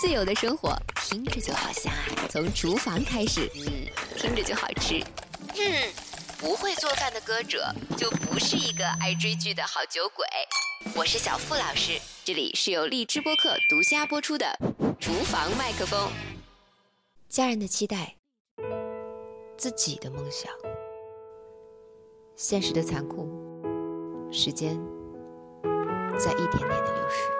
自由的生活听着就好相爱，从厨房开始，嗯，听着就好吃。嗯，不会做饭的歌者就不是一个爱追剧的好酒鬼。我是小付老师，这里是由荔枝播客独家播出的《厨房麦克风》。家人的期待，自己的梦想，现实的残酷，时间在一点点的流逝。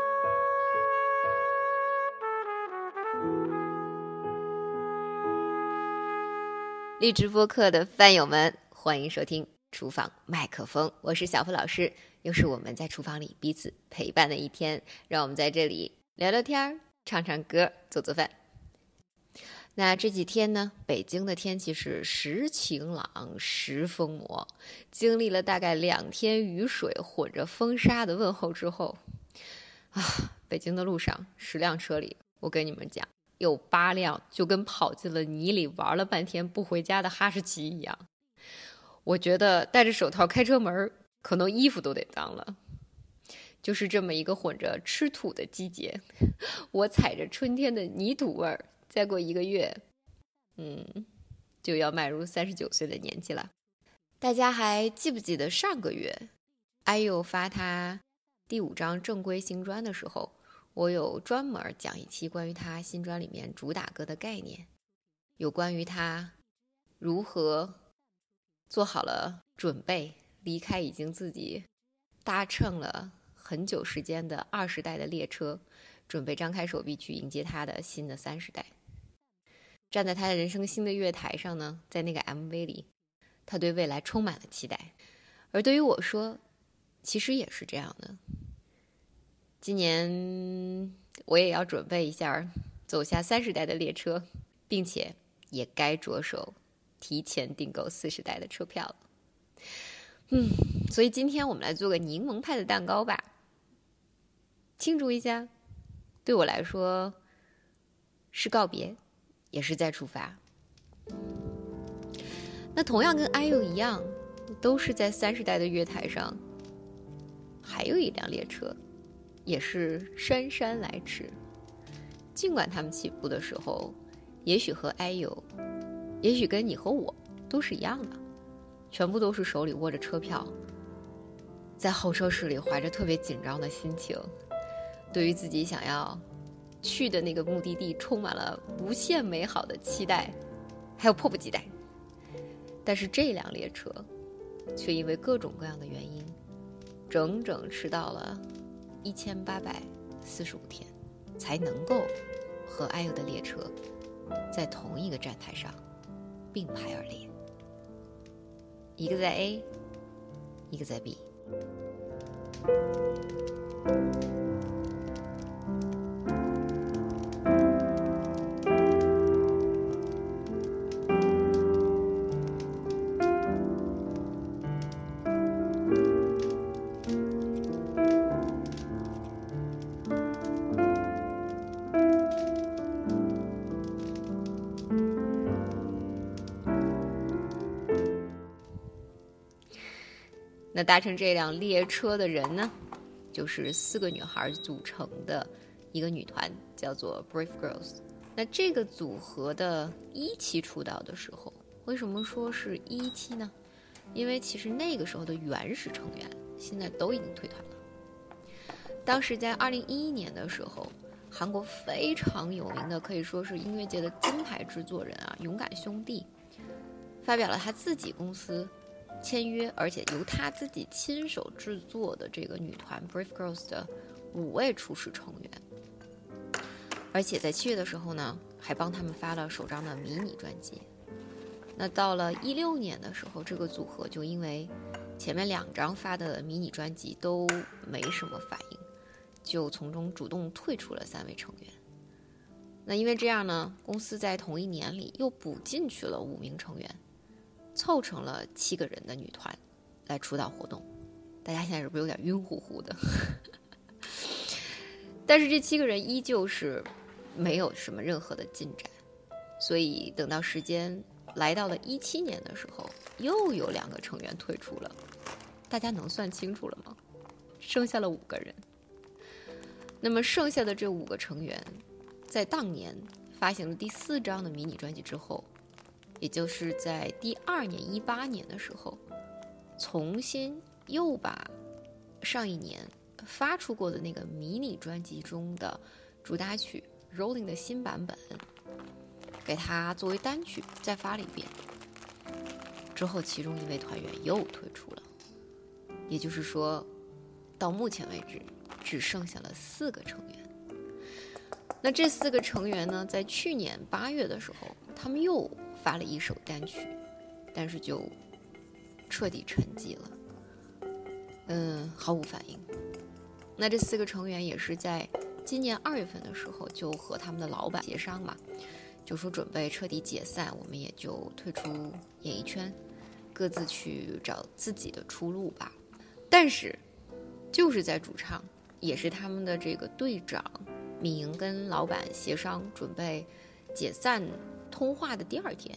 荔枝播客的饭友们，欢迎收听《厨房麦克风》，我是小付老师，又是我们在厨房里彼此陪伴的一天，让我们在这里聊聊天儿、唱唱歌、做做饭。那这几天呢，北京的天气是时晴朗时风魔，经历了大概两天雨水混着风沙的问候之后，啊，北京的路上十辆车里，我跟你们讲。有八辆就跟跑进了泥里玩了半天不回家的哈士奇一样，我觉得戴着手套开车门，可能衣服都得脏了。就是这么一个混着吃土的季节，我踩着春天的泥土味儿，再过一个月，嗯，就要迈入三十九岁的年纪了。大家还记不记得上个月，IU 发他第五张正规新专的时候？我有专门讲一期关于他新专里面主打歌的概念，有关于他如何做好了准备离开已经自己搭乘了很久时间的二十代的列车，准备张开手臂去迎接他的新的三十代。站在他的人生新的月台上呢，在那个 MV 里，他对未来充满了期待。而对于我说，其实也是这样的。今年我也要准备一下走下三十代的列车，并且也该着手提前订购四十代的车票了。嗯，所以今天我们来做个柠檬派的蛋糕吧，庆祝一下。对我来说是告别，也是再出发。那同样跟 IU 一样，都是在三十代的月台上，还有一辆列车。也是姗姗来迟。尽管他们起步的时候，也许和 IU，也许跟你和我都是一样的，全部都是手里握着车票，在候车室里怀着特别紧张的心情，对于自己想要去的那个目的地充满了无限美好的期待，还有迫不及待。但是这辆列车，却因为各种各样的原因，整整迟到了。一千八百四十五天，才能够和爱友的列车在同一个站台上并排而列，一个在 A，一个在 B。那搭乘这辆列车的人呢，就是四个女孩组成的一个女团，叫做 Brave Girls。那这个组合的一期出道的时候，为什么说是一期呢？因为其实那个时候的原始成员现在都已经退团了。当时在二零一一年的时候，韩国非常有名的，可以说是音乐界的金牌制作人啊，勇敢兄弟，发表了他自己公司。签约，而且由他自己亲手制作的这个女团 Brave Girls 的五位初始成员，而且在七月的时候呢，还帮他们发了首张的迷你专辑。那到了一六年的时候，这个组合就因为前面两张发的迷你专辑都没什么反应，就从中主动退出了三位成员。那因为这样呢，公司在同一年里又补进去了五名成员。凑成了七个人的女团来出道活动，大家现在是不是有点晕乎乎的？但是这七个人依旧是没有什么任何的进展，所以等到时间来到了一七年的时候，又有两个成员退出了。大家能算清楚了吗？剩下了五个人。那么剩下的这五个成员，在当年发行了第四张的迷你专辑之后，也就是在第二年一八年的时候，重新又把上一年发出过的那个迷你专辑中的主打曲《Rolling》的新版本，给它作为单曲再发了一遍。之后，其中一位团员又退出了，也就是说，到目前为止只剩下了四个成员。那这四个成员呢，在去年八月的时候，他们又发了一首单曲，但是就彻底沉寂了，嗯，毫无反应。那这四个成员也是在今年二月份的时候，就和他们的老板协商嘛，就说准备彻底解散，我们也就退出演艺圈。各自去找自己的出路吧，但是，就是在主唱，也是他们的这个队长敏莹跟老板协商准备解散通话的第二天，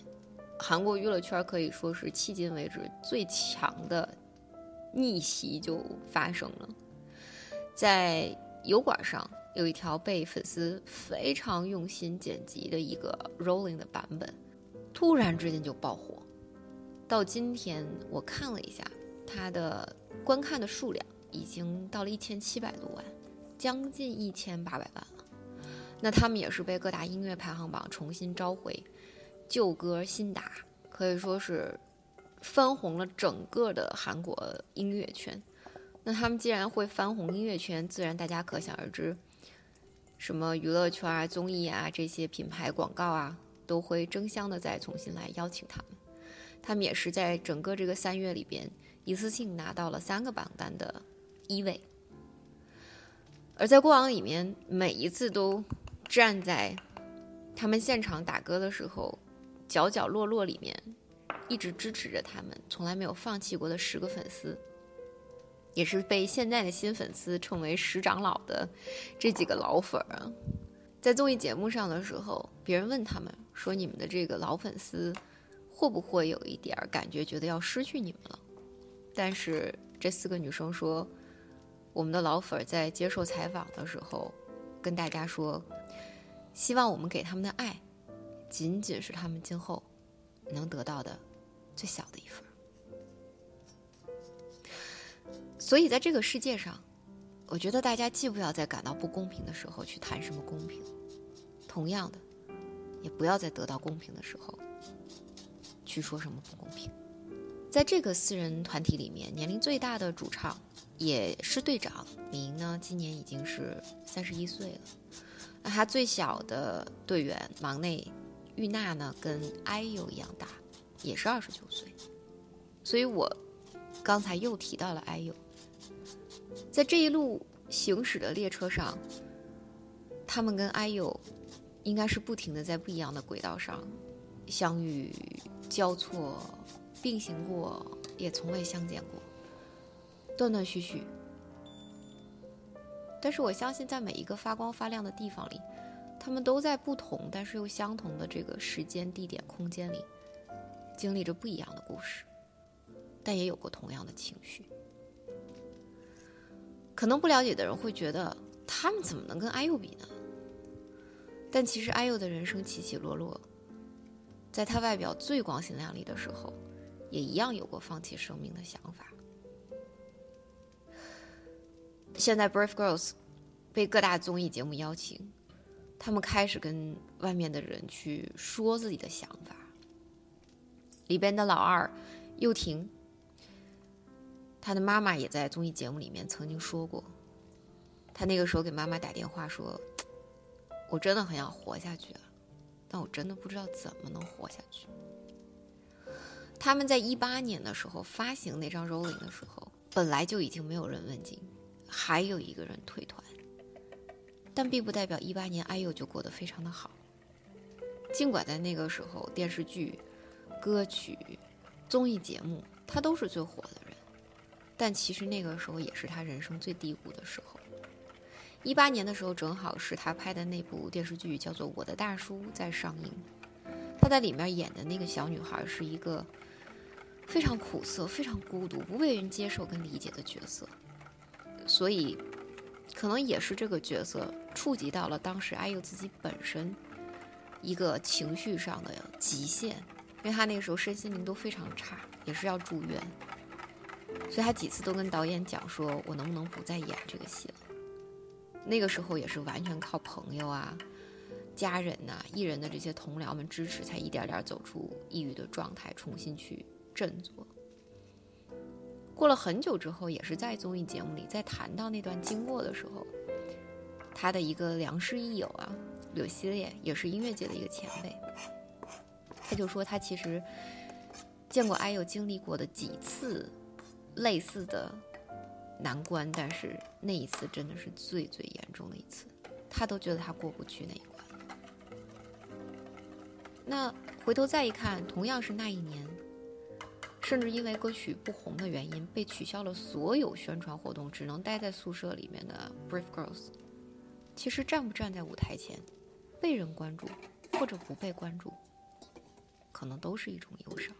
韩国娱乐圈可以说是迄今为止最强的逆袭就发生了，在油管上有一条被粉丝非常用心剪辑的一个 Rolling 的版本，突然之间就爆火。到今天，我看了一下，它的观看的数量已经到了一千七百多万，将近一千八百万。那他们也是被各大音乐排行榜重新召回，旧歌新打，可以说是翻红了整个的韩国音乐圈。那他们既然会翻红音乐圈，自然大家可想而知，什么娱乐圈啊、综艺啊这些品牌广告啊，都会争相的再重新来邀请他们。他们也是在整个这个三月里边一次性拿到了三个榜单的一位，而在过往里面，每一次都站在他们现场打歌的时候角角落落里面，一直支持着他们，从来没有放弃过的十个粉丝，也是被现在的新粉丝称为“十长老”的这几个老粉儿啊，在综艺节目上的时候，别人问他们说：“你们的这个老粉丝。”会不会有一点感觉，觉得要失去你们了？但是这四个女生说，我们的老粉在接受采访的时候，跟大家说，希望我们给他们的爱，仅仅是他们今后能得到的最小的一份。所以在这个世界上，我觉得大家既不要在感到不公平的时候去谈什么公平，同样的，也不要在得到公平的时候。去说什么不公平？在这个四人团体里面，年龄最大的主唱也是队长明呢，今年已经是三十一岁了。那他最小的队员忙内玉娜呢，跟 IU 一样大，也是二十九岁。所以我刚才又提到了 IU，在这一路行驶的列车上，他们跟 IU 应该是不停的在不一样的轨道上相遇。交错并行过，也从未相见过，断断续续。但是我相信，在每一个发光发亮的地方里，他们都在不同但是又相同的这个时间、地点、空间里，经历着不一样的故事，但也有过同样的情绪。可能不了解的人会觉得，他们怎么能跟 IU 比呢？但其实 IU 的人生起起落落。在他外表最光鲜亮丽的时候，也一样有过放弃生命的想法。现在 Brave Girls 被各大综艺节目邀请，他们开始跟外面的人去说自己的想法。里边的老二佑婷，他的妈妈也在综艺节目里面曾经说过，他那个时候给妈妈打电话说：“我真的很想活下去。”但我真的不知道怎么能活下去。他们在一八年的时候发行那张《Rolling》的时候，本来就已经没有人问津，还有一个人退团，但并不代表一八年 IU 就过得非常的好。尽管在那个时候，电视剧、歌曲、综艺节目，他都是最火的人，但其实那个时候也是他人生最低谷的时候。一八年的时候，正好是他拍的那部电视剧叫做《我的大叔》在上映。他在里面演的那个小女孩是一个非常苦涩、非常孤独、不被人接受跟理解的角色，所以可能也是这个角色触及到了当时 IU 自己本身一个情绪上的极限，因为他那个时候身心灵都非常差，也是要住院，所以他几次都跟导演讲说：“我能不能不再演这个戏了？”那个时候也是完全靠朋友啊、家人呐、艺人的这些同僚们支持，才一点点走出抑郁的状态，重新去振作。过了很久之后，也是在综艺节目里，在谈到那段经过的时候，他的一个良师益友啊，柳熙烈，也是音乐界的一个前辈，他就说他其实见过 IU 经历过的几次类似的难关，但是那一次真的是最最严重的一次，他都觉得他过不去那一关。那回头再一看，同样是那一年。甚至因为歌曲不红的原因，被取消了所有宣传活动，只能待在宿舍里面的 Brave Girls，其实站不站在舞台前，被人关注或者不被关注，可能都是一种忧伤。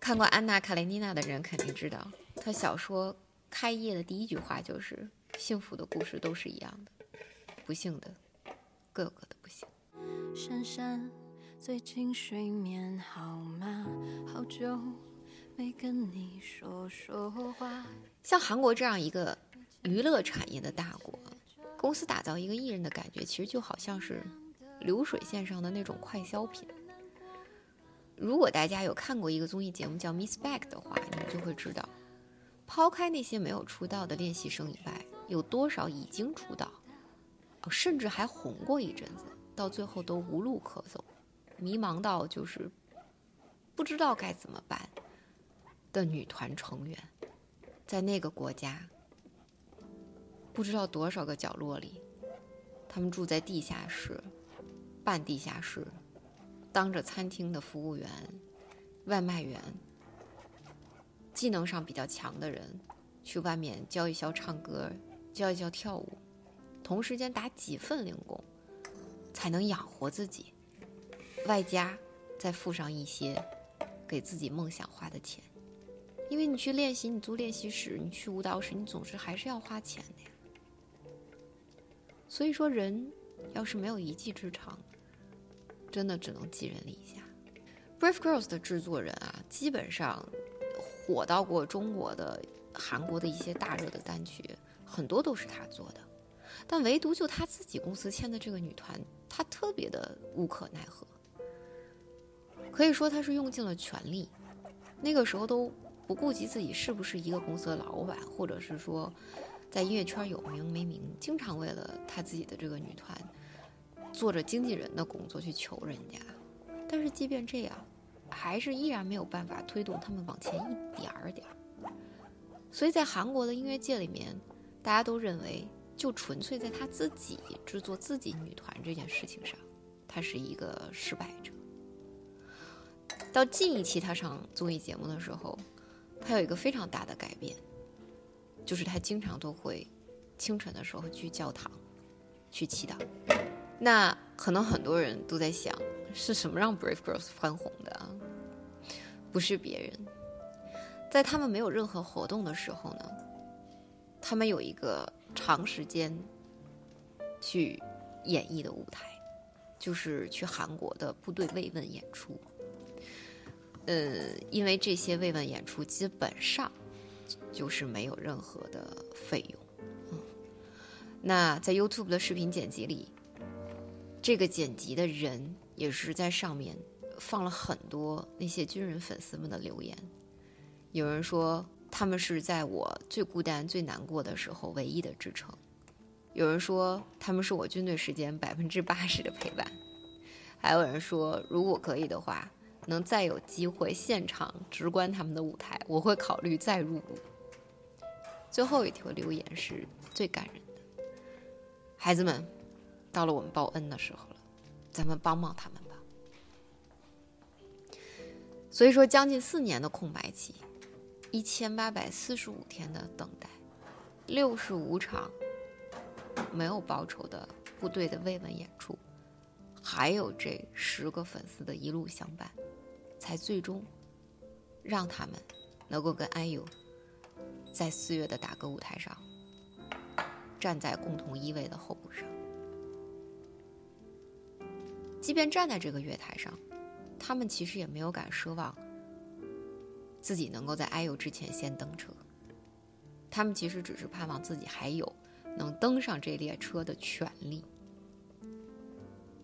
看过《安娜·卡列尼娜》的人肯定知道，她小说开页的第一句话就是：“幸福的故事都是一样的，不幸的各有各的不幸。”珊珊。最近睡眠好吗？好久没跟你说说话。像韩国这样一个娱乐产业的大国，公司打造一个艺人的感觉，其实就好像是流水线上的那种快消品。如果大家有看过一个综艺节目叫《Miss Back》的话，你们就会知道，抛开那些没有出道的练习生以外，有多少已经出道，甚至还红过一阵子，到最后都无路可走。迷茫到就是不知道该怎么办的女团成员，在那个国家不知道多少个角落里，他们住在地下室、半地下室，当着餐厅的服务员、外卖员，技能上比较强的人，去外面教一教唱歌、教一教跳舞，同时间打几份零工，才能养活自己。外加再付上一些给自己梦想花的钱，因为你去练习，你租练习室，你去舞蹈室，你总是还是要花钱的呀。所以说，人要是没有一技之长，真的只能寄人篱下。Brave Girls 的制作人啊，基本上火到过中国的、韩国的一些大热的单曲，很多都是他做的，但唯独就他自己公司签的这个女团，他特别的无可奈何。可以说他是用尽了全力，那个时候都不顾及自己是不是一个公司的老板，或者是说在音乐圈有名没名，经常为了他自己的这个女团做着经纪人的工作去求人家。但是即便这样，还是依然没有办法推动他们往前一点儿点儿。所以在韩国的音乐界里面，大家都认为，就纯粹在他自己制作自己女团这件事情上，他是一个失败者。到近一期他上综艺节目的时候，他有一个非常大的改变，就是他经常都会清晨的时候去教堂去祈祷。那可能很多人都在想，是什么让 Brave Girls 翻红的？不是别人，在他们没有任何活动的时候呢，他们有一个长时间去演绎的舞台，就是去韩国的部队慰问演出。呃，因为这些慰问演出基本上就是没有任何的费用，嗯，那在 YouTube 的视频剪辑里，这个剪辑的人也是在上面放了很多那些军人粉丝们的留言。有人说他们是在我最孤单、最难过的时候唯一的支撑；有人说他们是我军队时间百分之八十的陪伴；还有人说如果可以的话。能再有机会现场直观他们的舞台，我会考虑再入伍。最后一条留言是最感人的，孩子们，到了我们报恩的时候了，咱们帮帮他们吧。所以说，将近四年的空白期，一千八百四十五天的等待，六十五场没有报酬的部队的慰问演出，还有这十个粉丝的一路相伴。才最终让他们能够跟 IU 在四月的打歌舞台上站在共同依偎的候补上。即便站在这个月台上，他们其实也没有敢奢望自己能够在 IU 之前先登车。他们其实只是盼望自己还有能登上这列车的权利。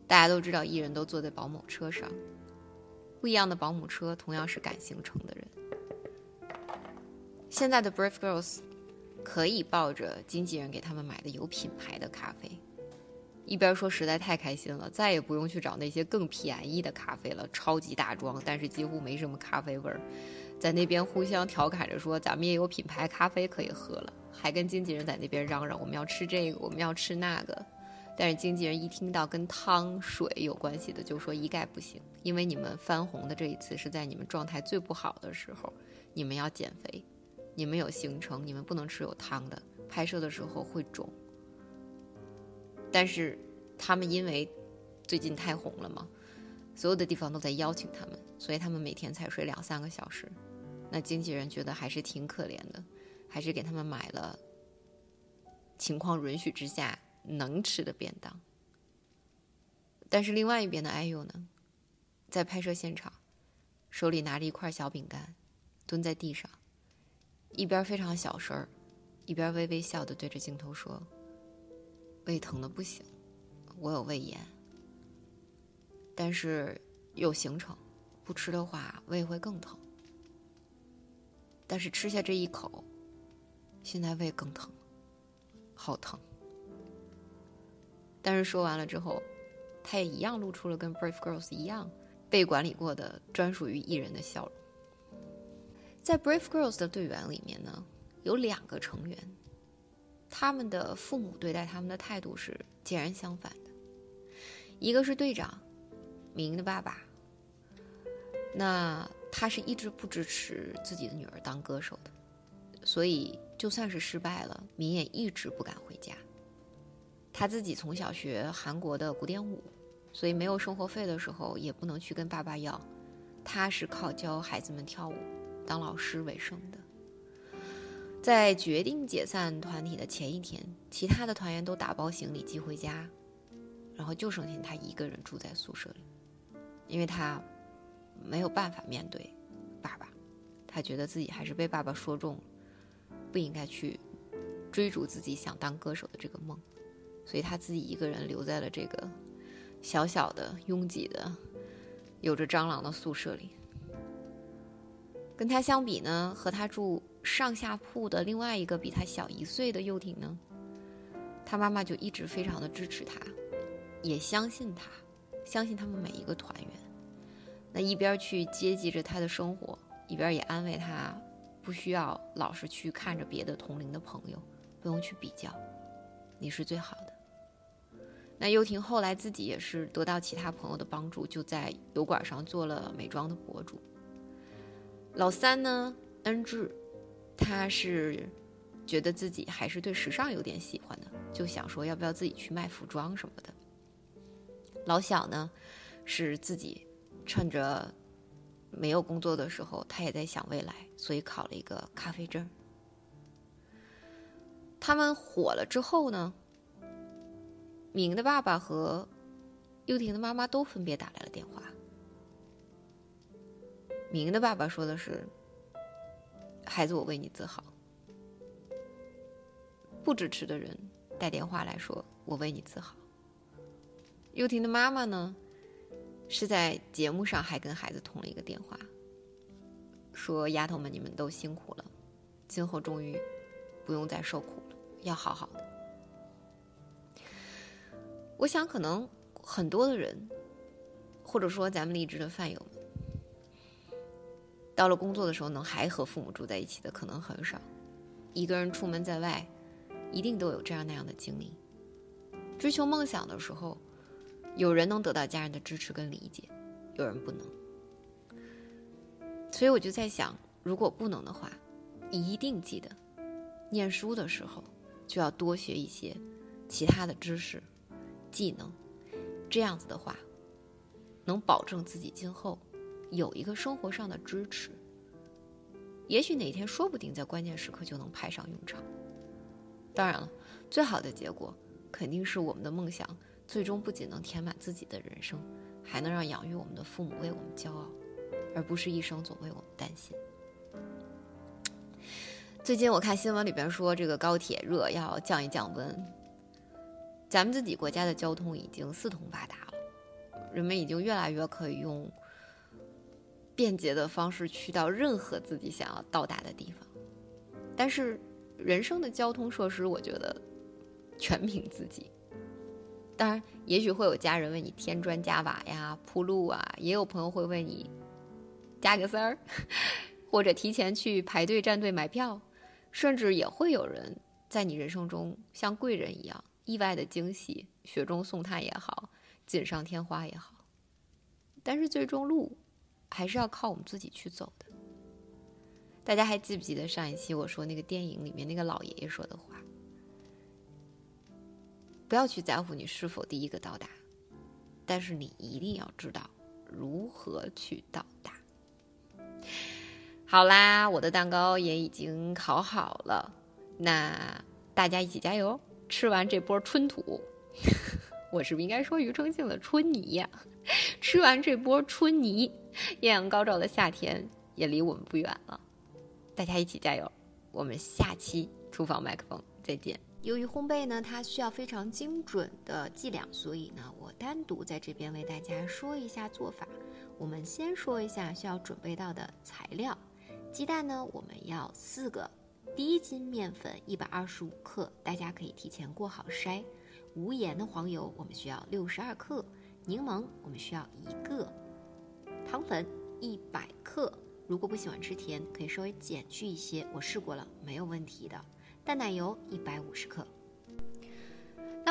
大家都知道，艺人都坐在保姆车上，不一样的保姆车同样是赶行程的人。现在的 Brave Girls 可以抱着经纪人给他们买的有品牌的咖啡，一边说实在太开心了，再也不用去找那些更便宜的咖啡了，超级大装，但是几乎没什么咖啡味儿。在那边互相调侃着说：“咱们也有品牌咖啡可以喝了。”还跟经纪人在那边嚷嚷：“我们要吃这个，我们要吃那个。”但是经纪人一听到跟汤水有关系的，就说一概不行，因为你们翻红的这一次是在你们状态最不好的时候，你们要减肥，你们有行程，你们不能吃有汤的，拍摄的时候会肿。但是他们因为最近太红了嘛，所有的地方都在邀请他们，所以他们每天才睡两三个小时。那经纪人觉得还是挺可怜的，还是给他们买了情况允许之下能吃的便当。但是另外一边的 IU 呢，在拍摄现场，手里拿着一块小饼干，蹲在地上，一边非常小声儿，一边微微笑的对着镜头说：“胃疼的不行，我有胃炎，但是有行程，不吃的话胃会更疼。”但是吃下这一口，现在胃更疼，好疼。但是说完了之后，他也一样露出了跟 Brave Girls 一样被管理过的专属于艺人的笑容。在 Brave Girls 的队员里面呢，有两个成员，他们的父母对待他们的态度是截然相反的。一个是队长，明的爸爸。那。他是一直不支持自己的女儿当歌手的，所以就算是失败了，明也一直不敢回家。他自己从小学韩国的古典舞，所以没有生活费的时候也不能去跟爸爸要。他是靠教孩子们跳舞、当老师为生的。在决定解散团体的前一天，其他的团员都打包行李寄回家，然后就剩下他一个人住在宿舍里，因为他。没有办法面对爸爸，他觉得自己还是被爸爸说中了，不应该去追逐自己想当歌手的这个梦，所以他自己一个人留在了这个小小的、拥挤的、有着蟑螂的宿舍里。跟他相比呢，和他住上下铺的另外一个比他小一岁的幼婷呢，他妈妈就一直非常的支持他，也相信他，相信他们每一个团员。那一边去接济着他的生活，一边也安慰他，不需要老是去看着别的同龄的朋友，不用去比较，你是最好的。那优婷后来自己也是得到其他朋友的帮助，就在油管上做了美妆的博主。老三呢，恩智，他是觉得自己还是对时尚有点喜欢的，就想说要不要自己去卖服装什么的。老小呢，是自己。趁着没有工作的时候，他也在想未来，所以考了一个咖啡证。他们火了之后呢，明的爸爸和幼婷的妈妈都分别打来了电话。明的爸爸说的是：“孩子，我为你自豪。”不支持的人带电话来说：“我为你自豪。”幼婷的妈妈呢？是在节目上还跟孩子通了一个电话，说：“丫头们，你们都辛苦了，今后终于不用再受苦了，要好好的。”我想，可能很多的人，或者说咱们励志的饭友们，到了工作的时候，能还和父母住在一起的可能很少。一个人出门在外，一定都有这样那样的经历。追求梦想的时候。有人能得到家人的支持跟理解，有人不能。所以我就在想，如果不能的话，一定记得，念书的时候就要多学一些其他的知识、技能，这样子的话，能保证自己今后有一个生活上的支持。也许哪天说不定在关键时刻就能派上用场。当然了，最好的结果肯定是我们的梦想最终不仅能填满自己的人生，还能让养育我们的父母为我们骄傲，而不是一生总为我们担心。最近我看新闻里边说，这个高铁热要降一降温。咱们自己国家的交通已经四通八达了，人们已经越来越可以用便捷的方式去到任何自己想要到达的地方。但是，人生的交通设施，我觉得全凭自己。当然，也许会有家人为你添砖加瓦呀、铺路啊，也有朋友会为你加个塞儿，或者提前去排队站队买票。甚至也会有人在你人生中像贵人一样意外的惊喜，雪中送炭也好，锦上添花也好。但是最终路还是要靠我们自己去走的。大家还记不记得上一期我说那个电影里面那个老爷爷说的话？不要去在乎你是否第一个到达，但是你一定要知道如何去到达。好啦，我的蛋糕也已经烤好了，那大家一起加油！吃完这波春土，我是不是应该说庾澄庆的春泥呀？吃完这波春泥，艳阳高照的夏天也离我们不远了。大家一起加油！我们下期厨房麦克风再见。由于烘焙呢，它需要非常精准的剂量，所以呢，我单独在这边为大家说一下做法。我们先说一下需要准备到的材料。鸡蛋呢，我们要四个；第一斤面粉一百二十五克，大家可以提前过好筛。无盐的黄油我们需要六十二克，柠檬我们需要一个，糖粉一百克。如果不喜欢吃甜，可以稍微减去一些，我试过了，没有问题的。淡奶油一百五十克。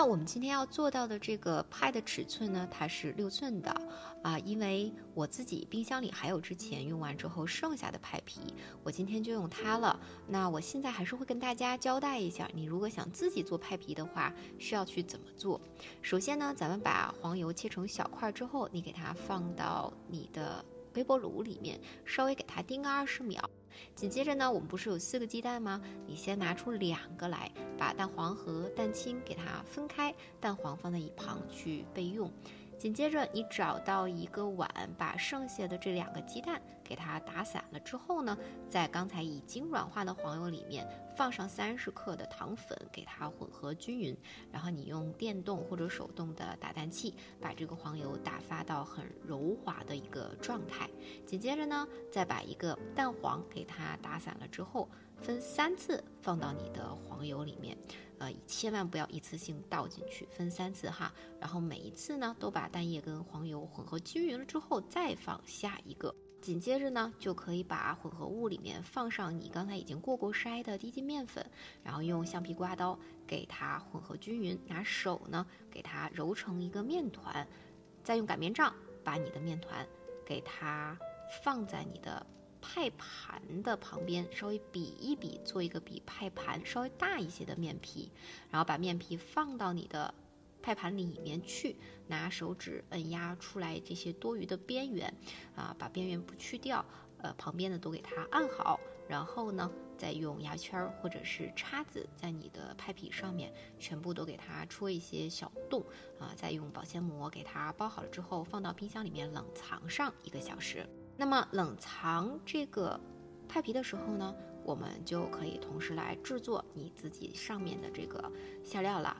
我们今天要做到的这个派的尺寸呢，它是六寸的啊，因为我自己冰箱里还有之前用完之后剩下的派皮，我今天就用它了。那我现在还是会跟大家交代一下，你如果想自己做派皮的话，需要去怎么做。首先呢，咱们把黄油切成小块之后，你给它放到你的微波炉里面，稍微给它叮个二十秒。紧接着呢，我们不是有四个鸡蛋吗？你先拿出两个来，把蛋黄和蛋清给它分开，蛋黄放在一旁去备用。紧接着，你找到一个碗，把剩下的这两个鸡蛋给它打散了之后呢，在刚才已经软化的黄油里面放上三十克的糖粉，给它混合均匀。然后你用电动或者手动的打蛋器，把这个黄油打发到很柔滑的一个状态。紧接着呢，再把一个蛋黄给它打散了之后，分三次放到你的黄油里面。呃，千万不要一次性倒进去，分三次哈。然后每一次呢，都把蛋液跟黄油混合均匀了之后，再放下一个。紧接着呢，就可以把混合物里面放上你刚才已经过过筛的低筋面粉，然后用橡皮刮刀给它混合均匀，拿手呢给它揉成一个面团，再用擀面杖把你的面团给它放在你的。派盘的旁边稍微比一比，做一个比派盘稍微大一些的面皮，然后把面皮放到你的派盘里面去，拿手指摁压出来这些多余的边缘，啊，把边缘不去掉，呃，旁边的都给它按好，然后呢，再用牙签或者是叉子在你的派皮上面全部都给它戳一些小洞，啊，再用保鲜膜给它包好了之后，放到冰箱里面冷藏上一个小时。那么冷藏这个派皮的时候呢，我们就可以同时来制作你自己上面的这个馅料了。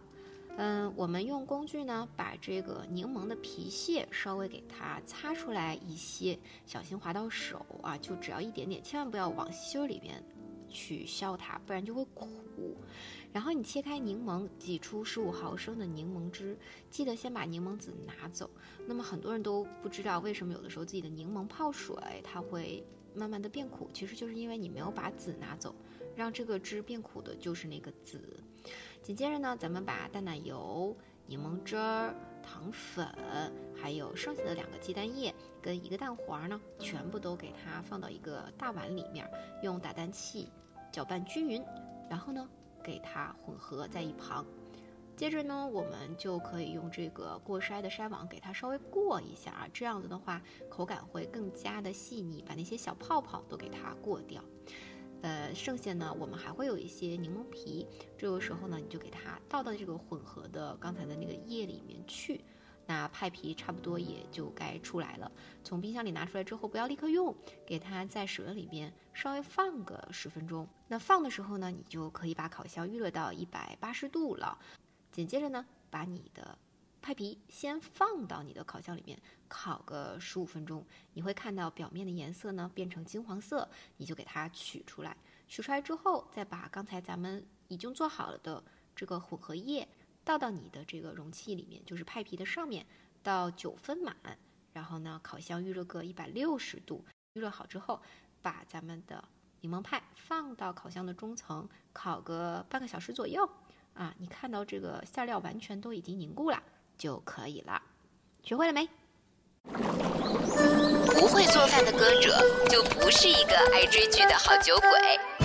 嗯，我们用工具呢，把这个柠檬的皮屑稍微给它擦出来一些，小心划到手啊，就只要一点点，千万不要往心儿里面去削它，不然就会苦。然后你切开柠檬，挤出十五毫升的柠檬汁，记得先把柠檬籽拿走。那么很多人都不知道为什么有的时候自己的柠檬泡水它会慢慢的变苦，其实就是因为你没有把籽拿走，让这个汁变苦的就是那个籽。紧接着呢，咱们把淡奶油、柠檬汁儿、糖粉，还有剩下的两个鸡蛋液跟一个蛋黄呢，全部都给它放到一个大碗里面，用打蛋器搅拌均匀，然后呢。给它混合在一旁，接着呢，我们就可以用这个过筛的筛网给它稍微过一下啊，这样子的话口感会更加的细腻，把那些小泡泡都给它过掉。呃，剩下呢，我们还会有一些柠檬皮，这个时候呢，你就给它倒到这个混合的刚才的那个液里面去。那派皮差不多也就该出来了，从冰箱里拿出来之后，不要立刻用，给它在水里边稍微放个十分钟。那放的时候呢，你就可以把烤箱预热到一百八十度了。紧接着呢，把你的派皮先放到你的烤箱里面烤个十五分钟，你会看到表面的颜色呢变成金黄色，你就给它取出来。取出来之后，再把刚才咱们已经做好了的这个混合液。倒到你的这个容器里面，就是派皮的上面，到九分满，然后呢，烤箱预热个一百六十度，预热好之后，把咱们的柠檬派放到烤箱的中层，烤个半个小时左右，啊，你看到这个馅料完全都已经凝固了就可以了。学会了没？不会做饭的歌者就不是一个爱追剧的好酒鬼。